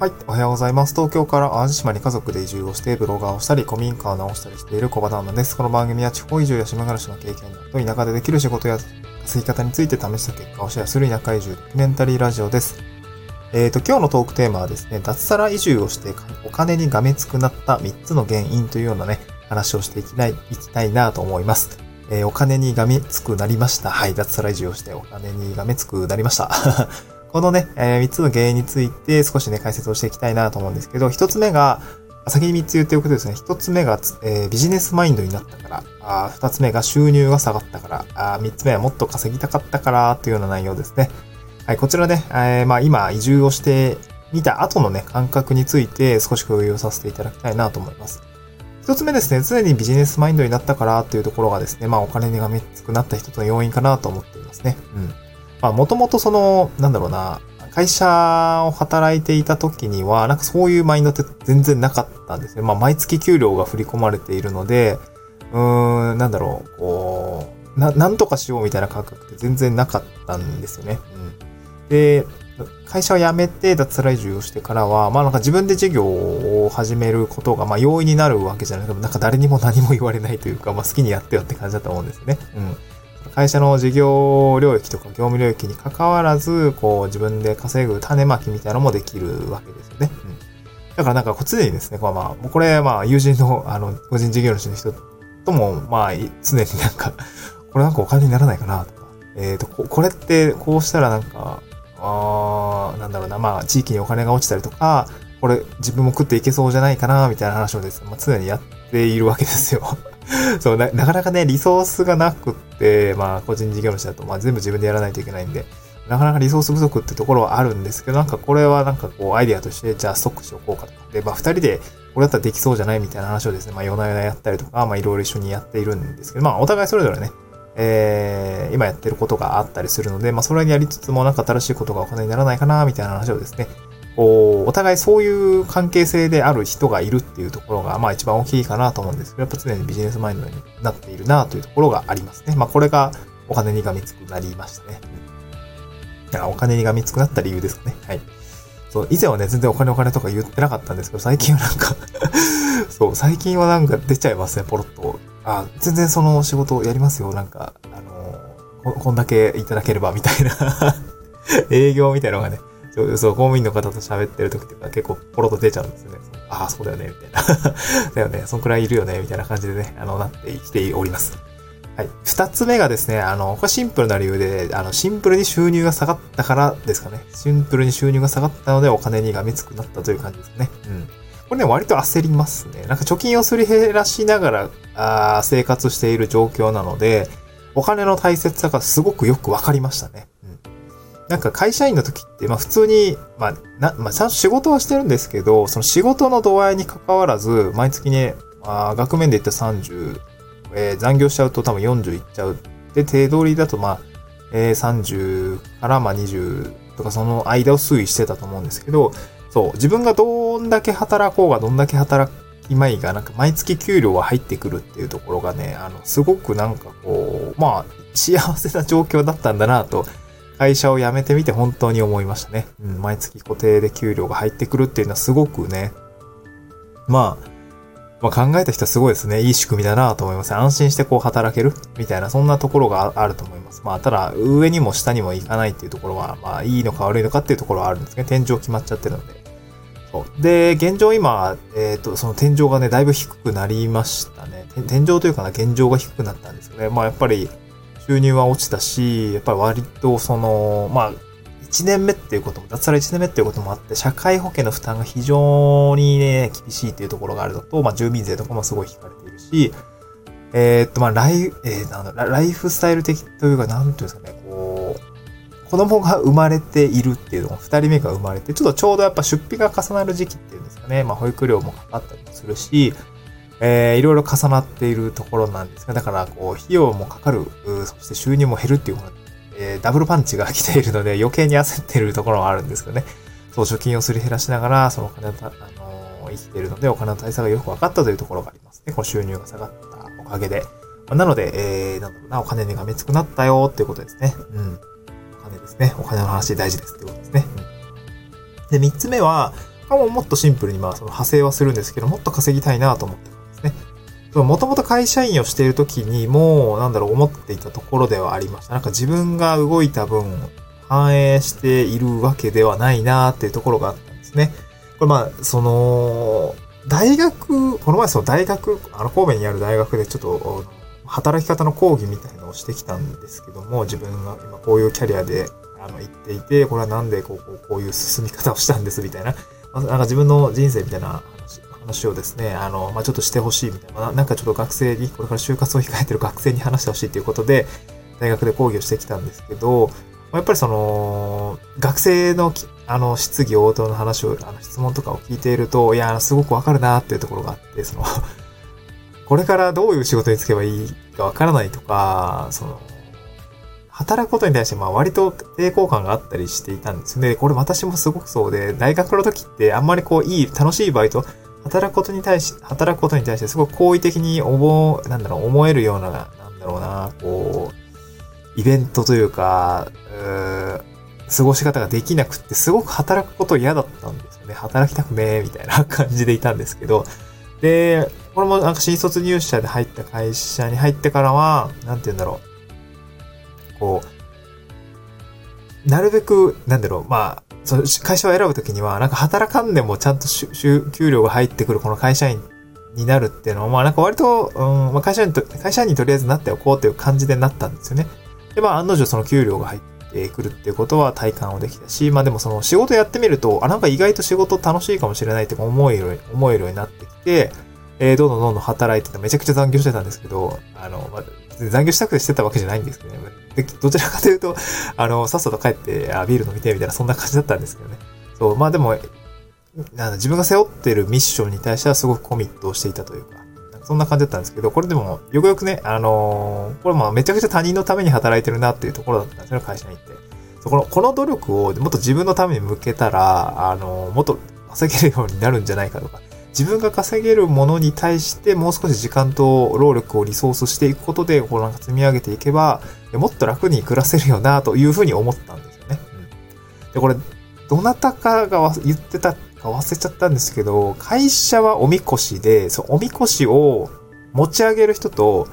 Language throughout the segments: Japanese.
はい。おはようございます。東京から淡路島に家族で移住をして、ブロガーをしたり、古民家を直したりしている小場旦那です。この番組は地方移住や島暮らしの経験と田舎でできる仕事や稼ぎ方について試した結果をシェアする田舎移住ドキュメンタリーラジオです。えっ、ー、と、今日のトークテーマはですね、脱サラ移住をしてお金にがめつくなった3つの原因というようなね、話をしていきない、いきたいなと思います。えー、お金にがめつくなりました。はい、脱サラ移住をしてお金にがめつくなりました。このね、えー、3つの原因について少しね、解説をしていきたいなと思うんですけど、1つ目が、先に3つ言っておくとですね、1つ目が、えー、ビジネスマインドになったから、あ2つ目が収入が下がったから、あ3つ目はもっと稼ぎたかったからというような内容ですね。はい、こちらね、えー、まあ今移住をしてみた後のね、感覚について少し共有させていただきたいなと思います。一つ目ですね、常にビジネスマインドになったからというところがですね、まあお金がめつくなった一つの要因かなと思っていますね。うん。まあ、もともとその、なんだろうな、会社を働いていた時には、なんかそういうマインドって全然なかったんですね。まあ、毎月給料が振り込まれているので、うーん、なんだろう、こう、な、なんとかしようみたいな感覚って全然なかったんですよね。うん。で、会社を辞めて脱サラ移住をしてからは、まあなんか自分で事業を始めることが、まあ容易になるわけじゃないけど、なんか誰にも何も言われないというか、まあ好きにやってよって感じだと思うんですね。うん。会社の事業領域とか業務領域に関わらず、こう自分で稼ぐ種まきみたいなのもできるわけですよね。うん。だからなんか、常にですね、こまあ、これ、まあ、友人の、あの、個人事業主の人とも、まあ、常になんか、これなんかお金にならないかなとか、えっ、ー、とこ、これってこうしたらなんか、あなんだろうな、まあ、地域にお金が落ちたりとか、これ自分も食っていけそうじゃないかな、みたいな話をですね、まあ、常にやっているわけですよ。そうな、なかなかね、リソースがなくって、まあ、個人事業主だと、まあ、全部自分でやらないといけないんで、なかなかリソース不足ってところはあるんですけど、なんかこれはなんかこう、アイデアとして、じゃあストックしようかとか。で、まあ、二人で、これだったらできそうじゃないみたいな話をですね、まあ、夜な夜なやったりとか、まあ、いろいろ一緒にやっているんですけど、まあ、お互いそれぞれね、えー、今やってることがあったりするので、まあ、それにやりつつも、なんか新しいことがお金にならないかな、みたいな話をですね、こう、お互いそういう関係性である人がいるっていうところが、まあ一番大きいかなと思うんですけど、やっぱ常にビジネスマインドになっているなというところがありますね。まあこれがお金にがみつくなりましたね。お金にがみつくなった理由ですかね。はい。そう、以前はね、全然お金お金とか言ってなかったんですけど、最近はなんか そう、最近はなんか出ちゃいますね、ポロッと。あ、全然その仕事やりますよ、なんか、あのこ、こんだけいただければ、みたいな 営業みたいなのがね、そう、そう、公務員の方と喋ってる時とか結構ポロッと出ちゃうんですよね。ああ、そうだよね、みたいな。だよね、そんくらいいるよね、みたいな感じでね、あの、なってきております。はい。二つ目がですね、あの、これシンプルな理由で、あの、シンプルに収入が下がったからですかね。シンプルに収入が下がったのでお金にがみつくなったという感じですね。うん。これね、割と焦りますね。なんか貯金をすり減らしながら、あ生活している状況なので、お金の大切さがすごくよくわかりましたね。なんか会社員の時って、まあ普通に、まあ、な、まあちゃんと仕事はしてるんですけど、その仕事の度合いに関わらず、毎月ね、まあ額面で言ったら30、えー、残業しちゃうと多分40いっちゃう。で、手取りだとまあ、えー、30からまあ20とかその間を推移してたと思うんですけど、そう、自分がどんだけ働こうがどんだけ働きまいが、なんか毎月給料は入ってくるっていうところがね、あの、すごくなんかこう、まあ、幸せな状況だったんだなと、会社を辞めてみて本当に思いましたね。うん、毎月固定で給料が入ってくるっていうのはすごくね、まあ、まあ、考えた人はすごいですね。いい仕組みだなと思います。安心してこう働けるみたいな、そんなところがあると思います。まあ、ただ、上にも下にも行かないっていうところは、まあ、いいのか悪いのかっていうところはあるんですね。天井決まっちゃってるので。そう。で、現状今、えっ、ー、と、その天井がね、だいぶ低くなりましたね。天井というかな、現状が低くなったんですよね。まあ、やっぱり、収入は落ちたし、やっぱり割とその、まあ、1年目っていうことも、脱サラ1年目っていうこともあって、社会保険の負担が非常にね、厳しいっていうところがあるのと、まあ、住民税とかもすごい引かれているし、えー、っと、まあ、ライ、えー、なんだ、ライフスタイル的というか、なんていうんですかね、こう、子供が生まれているっていうのも、二人目が生まれて、ちょっとちょうどやっぱ出費が重なる時期っていうんですかね、まあ、保育料もかかったりもするし、えー、いろいろ重なっているところなんですが、だから、こう、費用もかかる、そして収入も減るっていうこの、えー、ダブルパンチが来ているので、余計に焦っているところはあるんですけどね。そう、貯金をすり減らしながら、そのお金を、あのー、生きているので、お金の対策がよく分かったというところがありますね。この収入が下がったおかげで。まあ、なので、えー、なんだろうな、お金にがめつくなったよっていうことですね。うん。お金ですね。お金の話大事ですってことですね。うん、で、三つ目は、ももっとシンプルにまあその派生はするんですけど、もっと稼ぎたいなと思って。もともと会社員をしている時にも、なんだろう、思っていたところではありました。なんか自分が動いた分、反映しているわけではないなっていうところがあったんですね。これまあ、その、大学、この前その大学、あの神戸にある大学でちょっと、働き方の講義みたいのをしてきたんですけども、自分が今こういうキャリアで、あの、行っていて、これはなんでこう、こうこういう進み方をしたんですみたいな、なんか自分の人生みたいな話をですね、あの、まあ、ちょっとしてほしいみたいな、なんかちょっと学生に、これから就活を控えてる学生に話してほしいということで、大学で講義をしてきたんですけど、やっぱりその、学生の、あの、質疑応答の話を、あの、質問とかを聞いていると、いや、すごくわかるなっていうところがあって、その これからどういう仕事に就けばいいかわからないとか、その、働くことに対して、まあ割と抵抗感があったりしていたんですよね。これ私もすごくそうで、大学の時ってあんまりこう、いい、楽しいバイト、働くことに対し、働くことに対してすごく好意的に思う、なんだろう、思えるような、なんだろうな、こう、イベントというか、う過ごし方ができなくって、すごく働くこと嫌だったんですよね。働きたくねえ、みたいな感じでいたんですけど、で、これもなんか新卒入社で入った会社に入ってからは、なんて言うんだろう。こう、なるべく、なんだろう、まあ、その会社を選ぶときには、なんか働かんでもちゃんと給料が入ってくるこの会社員になるっていうのは、まあなんか割と、うんまあ、会社にと、会社員にとりあえずなっておこうっていう感じでなったんですよね。で、まあ、案の定その給料が入ってくるっていうことは体感をできたし、まあでもその仕事やってみると、あ、なんか意外と仕事楽しいかもしれないって思える、思えるようになってきて、えー、どんどんどんどん働いてた。めちゃくちゃ残業してたんですけど、あの、まあ、残業したくてしてたわけじゃないんですけどね。でどちらかというと、あの、さっさと帰って、あ、ビール飲みて、みたいな、そんな感じだったんですけどね。そう、まあでも、自分が背負ってるミッションに対してはすごくコミットをしていたというか、そんな感じだったんですけど、これでも、よくよくね、あのー、これもめちゃくちゃ他人のために働いてるなっていうところだったんですよ、会社に行って。そこの、この努力をもっと自分のために向けたら、あのー、もっと稼げるようになるんじゃないかとか、自分が稼げるものに対してもう少し時間と労力をリソースしていくことで、こうなんか積み上げていけば、もっと楽に暮らせるよなというふうに思ったんですよね。うん、で、これ、どなたかが言ってたか忘れちゃったんですけど、会社はおみこしで、そう、おみこしを持ち上げる人と、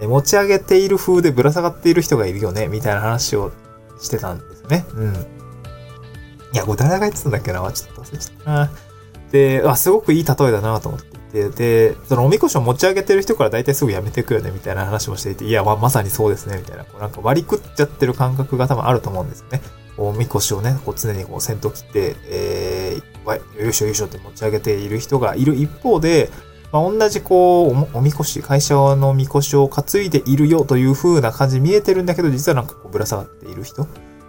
持ち上げている風でぶら下がっている人がいるよね、みたいな話をしてたんですね。うん。いや、これ誰が言ってたんだっけな？ちょっと忘れちゃったな。で、あ、すごくいい例えだなと思っていて、で、そのおみこしを持ち上げてる人から大体すぐやめていくよね、みたいな話もしていて、いや、ままさにそうですね、みたいな、こうなんか割り食っちゃってる感覚が多分あると思うんですよね。おみこしをね、こう常にこう先頭切って、えー、よいしょよいしょって持ち上げている人がいる一方で、まあ、同じこう、おみこし、会社のみこしを担いでいるよという風な感じ見えてるんだけど、実はなんかこうぶら下がっている人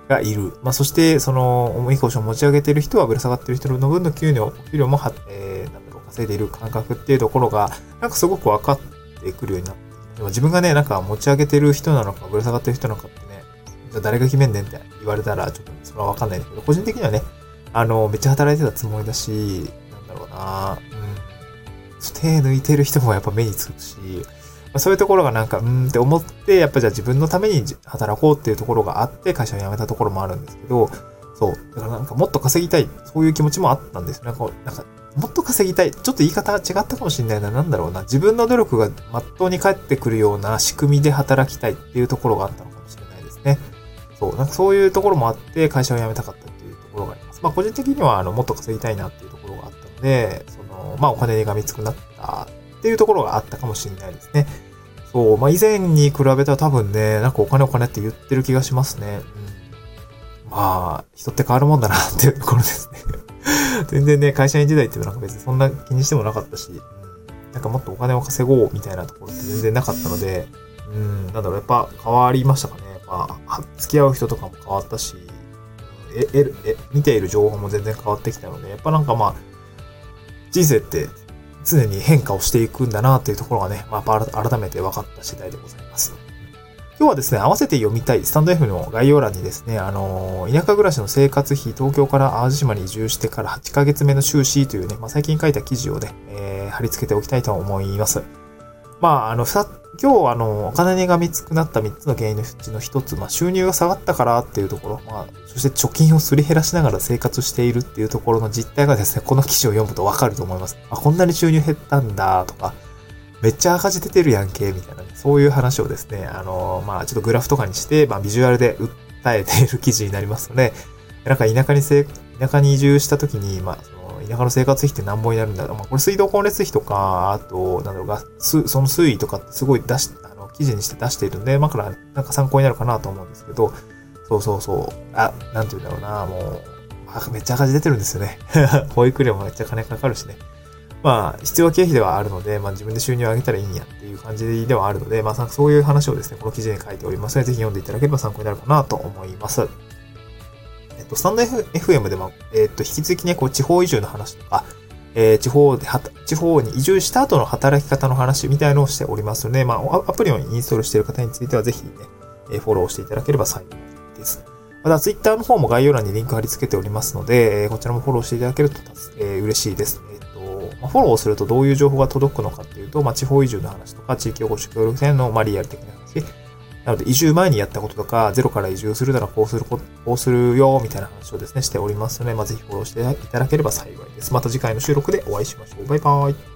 がいる。まあ、そして、その、おみこしを持ち上げている人はぶら下がっている人の分の給料、給料も、えー、なんだろう、稼いでいる感覚っていうところが、なんかすごく分かってくるようになって。でも自分がね、なんか持ち上げてる人なのか、ぶら下がってる人なのかってね、じゃ誰が決めんねんって言われたら、ちょっとそれはわかんないんだけど、個人的にはね、あの、めっちゃ働いてたつもりだし、なんだろうな、うん。手抜いてる人もやっぱ目につくし、ま、そういうところがなんか、うんって思って、やっぱじゃあ自分のために働こうっていうところがあって、会社を辞めたところもあるんですけど、そう。だからなんかもっと稼ぎたい、そういう気持ちもあったんですよ。なんか、なんかもっと稼ぎたい。ちょっと言い方違ったかもしれないな。なんだろうな。自分の努力が真っ当に返ってくるような仕組みで働きたいっていうところがあったのかもしれないですね。そう、なんかそういうところもあって会社を辞めたかったっていうところがあります。まあ個人的にはあのもっと稼ぎたいなっていうところがあったので、その、まあお金が見つくなったっていうところがあったかもしれないですね。そう、まあ以前に比べたら多分ね、なんかお金お金って言ってる気がしますね。うん、まあ、人って変わるもんだなっていうところですね。全然ね、会社員時代っていうのは別にそんな気にしてもなかったし、なんかもっとお金を稼ごうみたいなところって全然なかったので、うん、なんだろう、やっぱ変わりましたかね。ぱ、付き合う人とかも変わったし、え、え、え、見ている情報も全然変わってきたので、やっぱなんかまあ、人生って常に変化をしていくんだなというところがね、まあ、改めて分かった次第でございます。今日はですね、合わせて読みたいスタンド F の概要欄にですね、あの田舎暮らしの生活費、東京から淡路島に移住してから8ヶ月目の収支というね、まあ、最近書いた記事をね、えー、貼り付けておきたいと思います。まあ、あの、さ、今日、あの、お金がみつくなった3つの原因のうちの1つ、まあ、収入が下がったからっていうところ、まあ、そして貯金をすり減らしながら生活しているっていうところの実態がですね、この記事を読むとわかると思います。あ、こんなに収入減ったんだ、とか、めっちゃ赤字出てるやんけ、みたいな、そういう話をですね、あの、まあ、ちょっとグラフとかにして、まあ、ビジュアルで訴えている記事になりますので、なんか田舎にせ、田舎に移住した時に、まあ、田舎の生活費って何本になるんだろまあ、これ水道光熱費とか、あと、なんだろうが、その水位とかってすごい出し、あの、記事にして出しているんで、まあ、から、なんか参考になるかなと思うんですけど、そうそうそう。あ、なんて言うんだろうな、もう、めっちゃ赤字出てるんですよね。保育料もめっちゃ金かかるしね。まあ、必要経費ではあるので、まあ自分で収入を上げたらいいんやっていう感じではあるので、まあそういう話をですね、この記事に書いておりますので、ぜひ読んでいただければ参考になるかなと思います。えっと、スタンド FM でも、えっと、引き続きね、こう、地方移住の話とか、えー、地方では、地方に移住した後の働き方の話みたいのをしておりますので、まあ、アプリをインストールしている方については、ぜひね、えフォローしていただければ幸いです。また、ツイッターの方も概要欄にリンク貼り付けておりますので、えこちらもフォローしていただけると、えー、嬉しいです。えっ、と、まあ、フォローするとどういう情報が届くのかっていうと、まあ、地方移住の話とか、地域おこし協力隊の、まあ、リアル的な話、なので、移住前にやったこととか、ゼロから移住するならこうすること、こうするよ、みたいな話をですね、しておりますので、まあ、ぜひフォローしていただければ幸いです。また次回の収録でお会いしましょう。バイバーイ。